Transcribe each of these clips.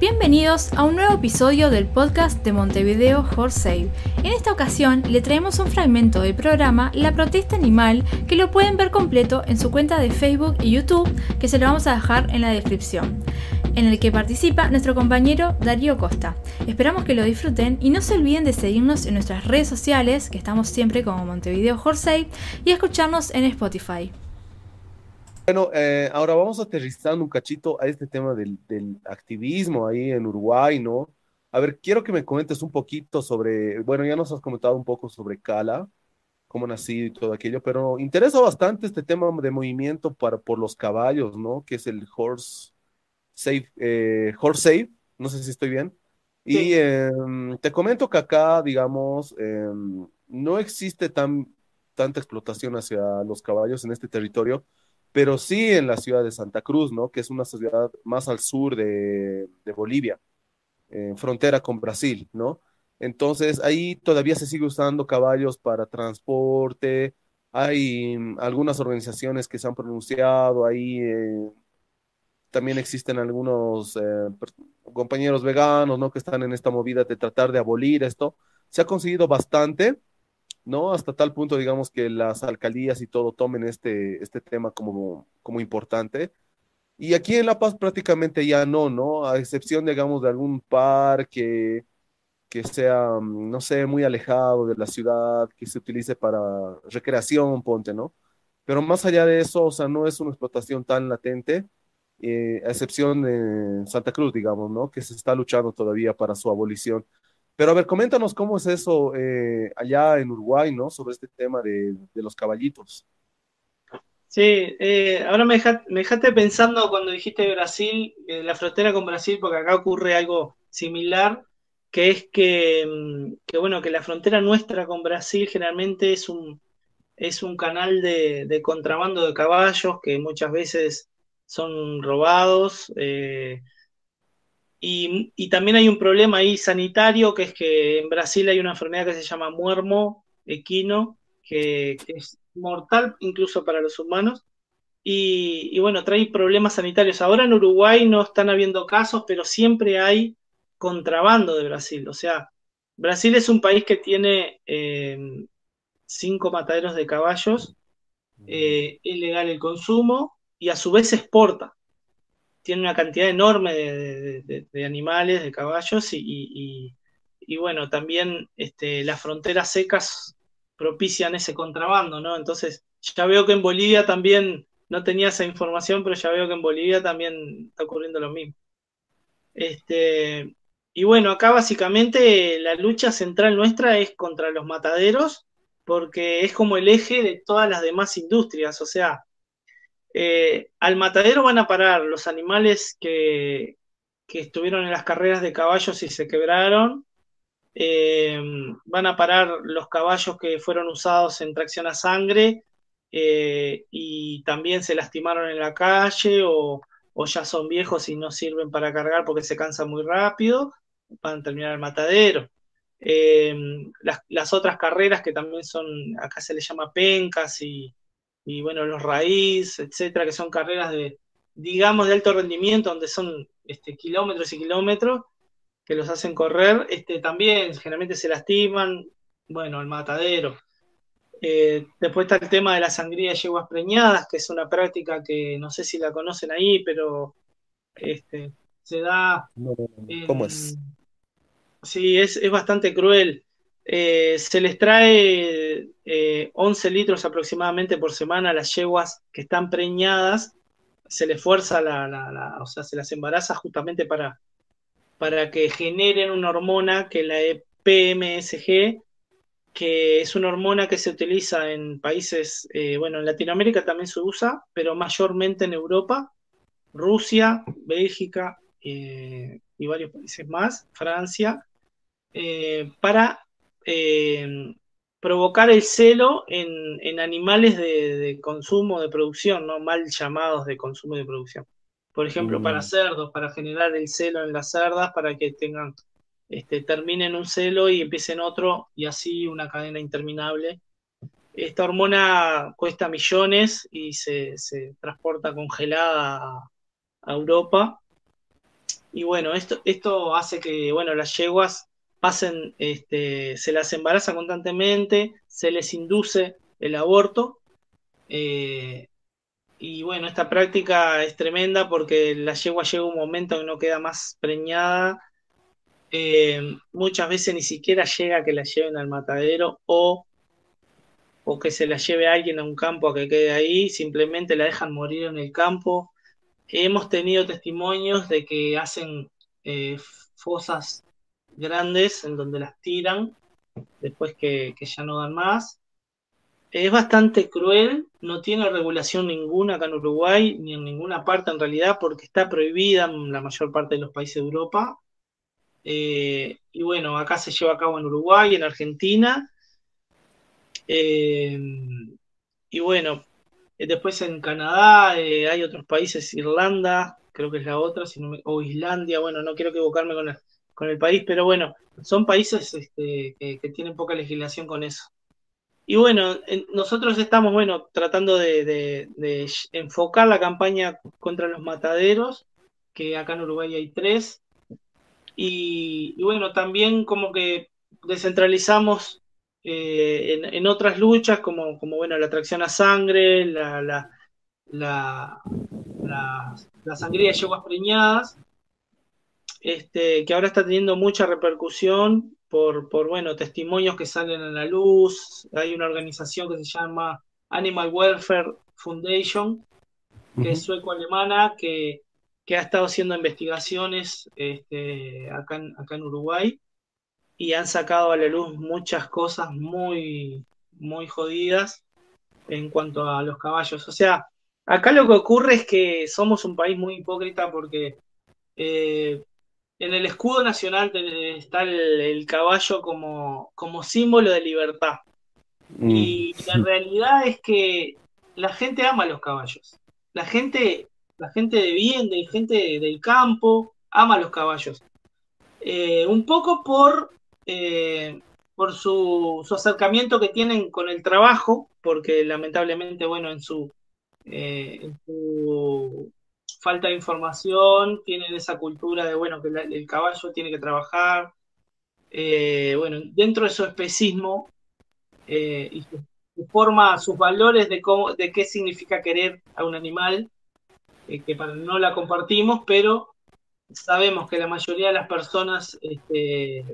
Bienvenidos a un nuevo episodio del podcast de Montevideo Horse Save. En esta ocasión le traemos un fragmento del programa La Protesta Animal que lo pueden ver completo en su cuenta de Facebook y YouTube que se lo vamos a dejar en la descripción, en el que participa nuestro compañero Darío Costa. Esperamos que lo disfruten y no se olviden de seguirnos en nuestras redes sociales, que estamos siempre como Montevideo Horse Save, y escucharnos en Spotify. Bueno, eh, ahora vamos aterrizando un cachito a este tema del, activismo ahí en Uruguay, ¿no? A ver, quiero que me comentes un poquito sobre, bueno, ya nos has comentado un poco sobre Cala, cómo nacido y todo aquello, pero interesa bastante este tema de movimiento para, por los caballos, ¿no? Que es el Horse Safe, eh, Horse Safe, no sé si estoy bien. Y em, te comento que acá, digamos, em, no existe tan, tanta explotación hacia los caballos en este territorio, pero sí en la ciudad de Santa Cruz, ¿no? Que es una ciudad más al sur de, Bolivia, en frontera con Brasil, ¿no? Entonces ahí todavía se sigue usando caballos para transporte, hay mm, algunas organizaciones que se han pronunciado, ahí eh, también existen algunos eh, compañeros veganos, ¿no? Que están en esta movida de tratar de abolir esto. Se ha conseguido bastante, ¿no? Hasta tal punto, digamos, que las alcaldías y todo tomen este, este tema como, como importante. Y aquí en La Paz prácticamente ya no, ¿no? A excepción, digamos, de algún parque que sea, no sé, muy alejado de la ciudad, que se utilice para recreación, ponte, ¿no? Pero más allá de eso, o sea, no es una explotación tan latente, eh, a excepción de Santa Cruz, digamos, ¿no? Que se está luchando todavía para su abolición. Pero a ver, coméntanos cómo es eso eh, allá en Uruguay, ¿no? Sobre este tema de, los caballitos. Sí, eh, ahora me, dejaste pensando cuando dijiste Brasil, eh, la frontera con Brasil, porque acá ocurre algo similar, que es que, mm, que, bueno, que la frontera nuestra con Brasil generalmente es un, es un canal de, de contrabando de caballos que muchas veces son robados. Eh, y, también hay un problema ahí sanitario, que es que en Brasil hay una enfermedad que se llama muermo equino, que, es mortal incluso para los humanos. Y, bueno, trae problemas sanitarios. Ahora en Uruguay no están habiendo casos, pero siempre hay contrabando de Brasil. O sea, Brasil es un país que tiene eh, cinco mataderos de caballos, eh, es legal el consumo y a su vez exporta tiene una cantidad enorme de, animales, de caballos, y, bueno, también este, las fronteras secas propician ese contrabando, ¿no? Entonces, ya veo que en Bolivia también, no tenía esa información, pero ya veo que en Bolivia también está ocurriendo lo mismo. Este, y bueno, acá básicamente la lucha central nuestra es contra los mataderos, porque es como el eje de todas las demás industrias, o sea, eh, al matadero van a parar los animales que, estuvieron en las carreras de caballos y se quebraron. Eh, van a parar los caballos que fueron usados en tracción a sangre eh, y también se lastimaron en la calle o, ya son viejos y no sirven para cargar porque se cansan muy rápido. Van a terminar el matadero. Las, las, otras carreras que también son, acá se les llama pencas y, y bueno, los raíz, etcétera, que son carreras de, digamos, de alto rendimiento, donde son este, kilómetros y kilómetros que los hacen correr, este, también generalmente se lastiman, bueno, el matadero. Eh, después está el tema de la sangría de yeguas preñadas, que es una práctica que no sé si la conocen ahí, pero este, se da. ¿Cómo es? Sí, es, es bastante cruel. Eh, se les trae 11 eh, litros aproximadamente por semana a las yeguas que están preñadas, se les fuerza la, o sea, se las embaraza justamente para, para que generen una hormona que la PMSG, que es una hormona que se utiliza en países, eh, bueno, en Latinoamérica también se usa, pero mayormente en Europa, Rusia, Bélgica y varios países más, Francia, para eh, provocar el celo en, animales de, consumo, de producción, ¿no? Mal llamados de consumo y de producción. Por ejemplo, para mm. cerdos, para generar el celo en las cerdas, para que tengan, este, terminen un celo y empiecen otro, y así una cadena interminable. Esta hormona cuesta millones y se, transporta congelada a, Europa. Y bueno, esto, esto hace que, bueno, las yeguas pasen, este, se las embaraza constantemente, se les induce el aborto. Eh, y bueno, esta práctica es tremenda porque la yegua llega un momento que no queda más preñada. Eh, muchas veces ni siquiera llega a que la lleven al matadero o, o que se la lleve alguien a un campo a que quede ahí, simplemente la dejan morir en el campo. Hemos tenido testimonios de que hacen eh, fosas grandes en donde las tiran después que, ya no dan más. Es bastante cruel, no tiene regulación ninguna acá en Uruguay, ni en ninguna parte en realidad, porque está prohibida en la mayor parte de los países de Europa. Eh, y bueno, acá se lleva a cabo en Uruguay, en Argentina. Eh, y bueno, después en Canadá eh, hay otros países, Irlanda, creo que es la otra, o Islandia, bueno, no quiero equivocarme con con el país, pero bueno, son países este, que, tienen poca legislación con eso. Y bueno, nosotros estamos, bueno, tratando de, enfocar la campaña contra los mataderos, que acá en Uruguay hay tres. Y, bueno, también como que descentralizamos eh, en, otras luchas, como, bueno, la atracción a sangre, la, la, la, la sangría de yeguas preñadas, este, que ahora está teniendo mucha repercusión por, por, bueno, testimonios que salen a la luz. Hay una organización que se llama Animal Welfare Foundation, que es sueco-alemana, que, que, ha estado haciendo investigaciones este, acá, en, acá en Uruguay y han sacado a la luz muchas cosas muy, muy jodidas en cuanto a los caballos. O sea, acá lo que ocurre es que somos un país muy hipócrita porque eh, en el escudo nacional está el, caballo como, como, símbolo de libertad. Mm. Y la realidad es que la gente ama los caballos. La gente, la gente de bien, de gente del campo, ama a los caballos. Eh, un poco por, eh, por su, acercamiento que tienen con el trabajo, porque lamentablemente, bueno, en su, eh, en su falta de información, tienen esa cultura de, bueno, que el caballo tiene que trabajar. Eh, bueno, dentro de su especismo eh, y su, forma, sus valores de, cómo, de qué significa querer a un animal, eh, que para, no la compartimos, pero sabemos que la mayoría de las personas este,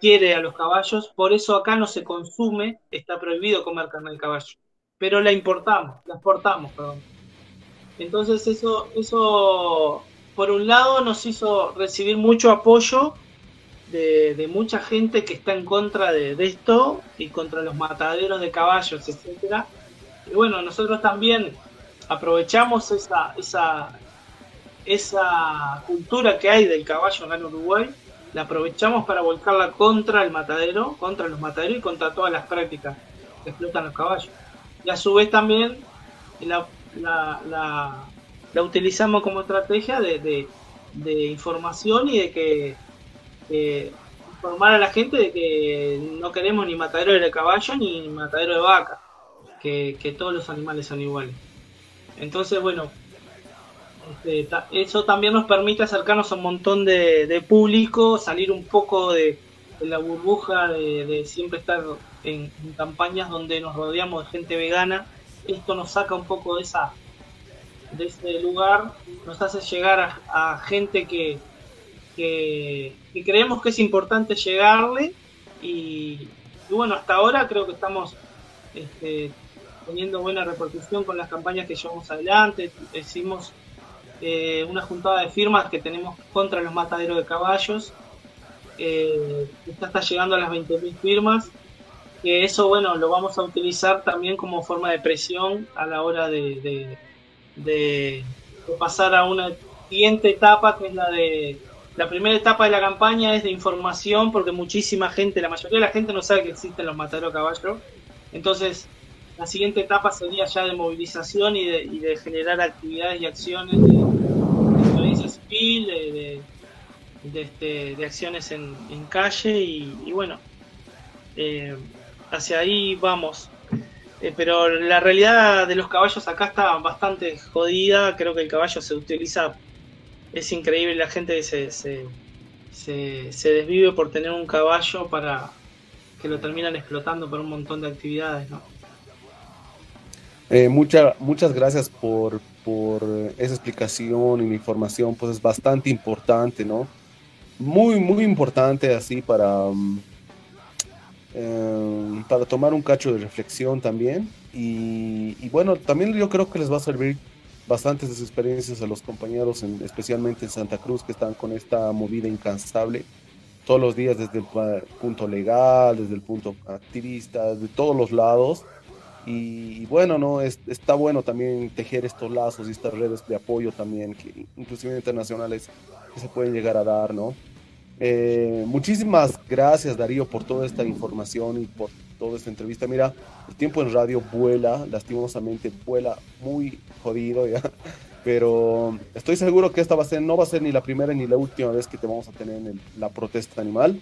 quiere a los caballos, por eso acá no se consume, está prohibido comer carne de caballo, pero la importamos, la exportamos, perdón. Entonces eso, eso por un lado nos hizo recibir mucho apoyo de, mucha gente que está en contra de, esto y contra los mataderos de caballos, etcétera. Y bueno, nosotros también aprovechamos esa, esa, esa cultura que hay del caballo en Uruguay, la aprovechamos para volcarla contra el matadero, contra los mataderos y contra todas las prácticas que explotan los caballos. Y a su vez también la, la, la, utilizamos como estrategia de, información y de que informar a la gente de que no queremos ni matadero de caballo ni matadero de vaca, que, todos los animales son iguales. Entonces, bueno, este, eso también nos permite acercarnos a un montón de, público, salir un poco de, la burbuja de, siempre estar en, campañas donde nos rodeamos de gente vegana esto nos saca un poco de esa de ese lugar, nos hace llegar a, gente que, que, creemos que es importante llegarle y, bueno, hasta ahora creo que estamos este, teniendo buena repercusión con las campañas que llevamos adelante, hicimos eh, una juntada de firmas que tenemos contra los mataderos de caballos, eh, está llegando a las 20.000 firmas que eso, bueno, lo vamos a utilizar también como forma de presión a la hora de, de, pasar a una siguiente etapa, que es la de... La primera etapa de la campaña es de información, porque muchísima gente, la mayoría de la gente no sabe que existen los mataderos caballos. Entonces, la siguiente etapa sería ya de movilización y de, y de generar actividades y acciones de, violencia civil, de, este, acciones en, en calle y, y bueno, eh, hacia ahí vamos. Eh, pero la realidad de los caballos acá está bastante jodida. Creo que el caballo se utiliza es increíble la gente se, se, se, desvive por tener un caballo para que lo terminan explotando por un montón de actividades, ¿no? Eh, muchas gracias por, por esa explicación y la información, pues es bastante importante, ¿no? Muy, muy importante así para, mm, eh, para tomar un cacho de reflexión también. Y, bueno, también yo creo que les va a servir bastantes de sus experiencias a los compañeros, especialmente en Santa Cruz, que están con esta movida incansable todos los días desde el punto legal, desde el punto activista, de todos los lados. Y, bueno, no es, está bueno también tejer estos lazos y estas redes de apoyo también, que inclusive internacionales, que se pueden llegar a dar, ¿no? Eh, muchísimas gracias Darío por toda esta información y por toda esta entrevista. Mira, el tiempo en radio vuela, lastimosamente vuela muy jodido ya, pero estoy seguro que esta va a ser, no va a ser ni la primera ni la última vez que te vamos a tener en la protesta animal.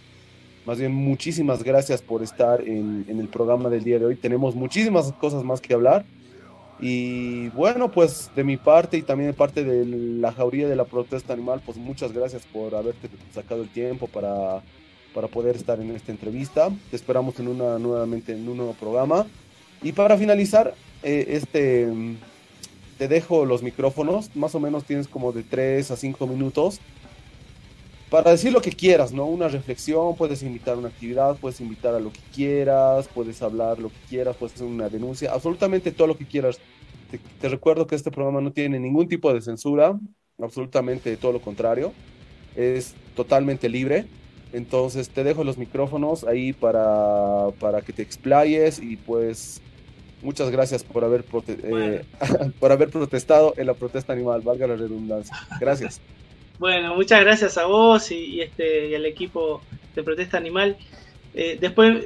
Más bien, muchísimas gracias por estar en, en el programa del día de hoy. Tenemos muchísimas cosas más que hablar. Y bueno, pues de mi parte y también de parte de la jauría de la protesta animal, pues muchas gracias por haberte sacado el tiempo para para poder estar en esta entrevista. Te esperamos en una, nuevamente en un nuevo programa. Y para finalizar, eh, este, te dejo los micrófonos, más o menos tienes como de 3 a 5 minutos para decir lo que quieras, ¿no? Una reflexión, puedes invitar a una actividad, puedes invitar a lo que quieras, puedes hablar lo que quieras, puedes hacer una denuncia, absolutamente todo lo que quieras. Te, te recuerdo que este programa no tiene ningún tipo de censura, absolutamente todo lo contrario, es totalmente libre entonces te dejo los micrófonos ahí para, para que te explayes y pues muchas gracias por haber, eh, por haber protestado en la protesta animal, valga la redundancia. Gracias. bueno, muchas gracias a vos y, este, y al equipo de protesta animal. Eh, después,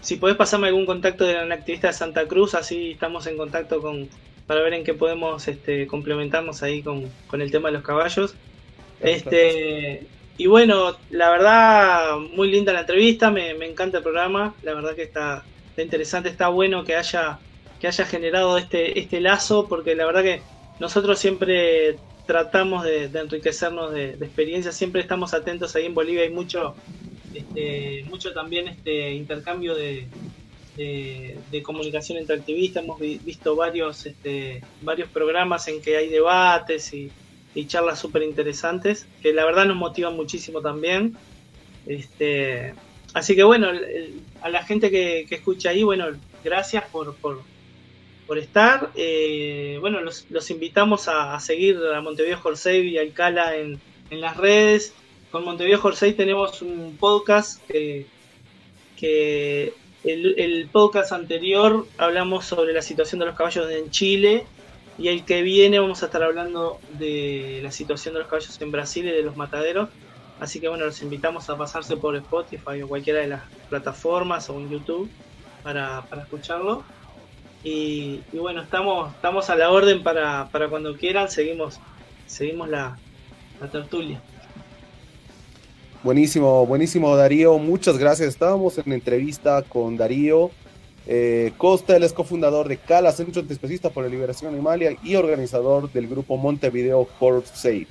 si podés pasarme algún contacto de la activista de Santa Cruz, así estamos en contacto con para ver en qué podemos este, complementarnos ahí con, con el tema de los caballos. Este, y bueno, la verdad, muy linda la entrevista, me, encanta el programa, la verdad que está, interesante, está bueno que haya, que haya generado este, este lazo, porque la verdad que nosotros siempre tratamos de, enriquecernos de, experiencias, siempre estamos atentos ahí en Bolivia, hay mucho, este, mucho también este intercambio de, de, comunicación entre hemos visto varios, este, varios programas en que hay debates y charlas súper interesantes, que la verdad nos motivan muchísimo también. Este, así que bueno, a la gente que, escucha ahí, bueno, gracias por, por, estar. Eh, bueno, los, invitamos a, seguir a Montevideo Jorsey y Alcala en, en las redes. Con Montevideo Jorsey tenemos un podcast que el, podcast anterior hablamos sobre la situación de los caballos en Chile y el que viene vamos a estar hablando de la situación de los caballos en Brasil y de los mataderos. Así que bueno, los invitamos a pasarse por Spotify o cualquiera de las plataformas o en YouTube para, escucharlo. Y, bueno, estamos, estamos a la orden para, cuando quieran, seguimos, seguimos la, la tertulia. Buenísimo, buenísimo Darío, muchas gracias. Estábamos en entrevista con Darío eh, Costa, él es cofundador de CALA, Centro Antiespecista por la Liberación Animalia y organizador del grupo Montevideo Horse Save.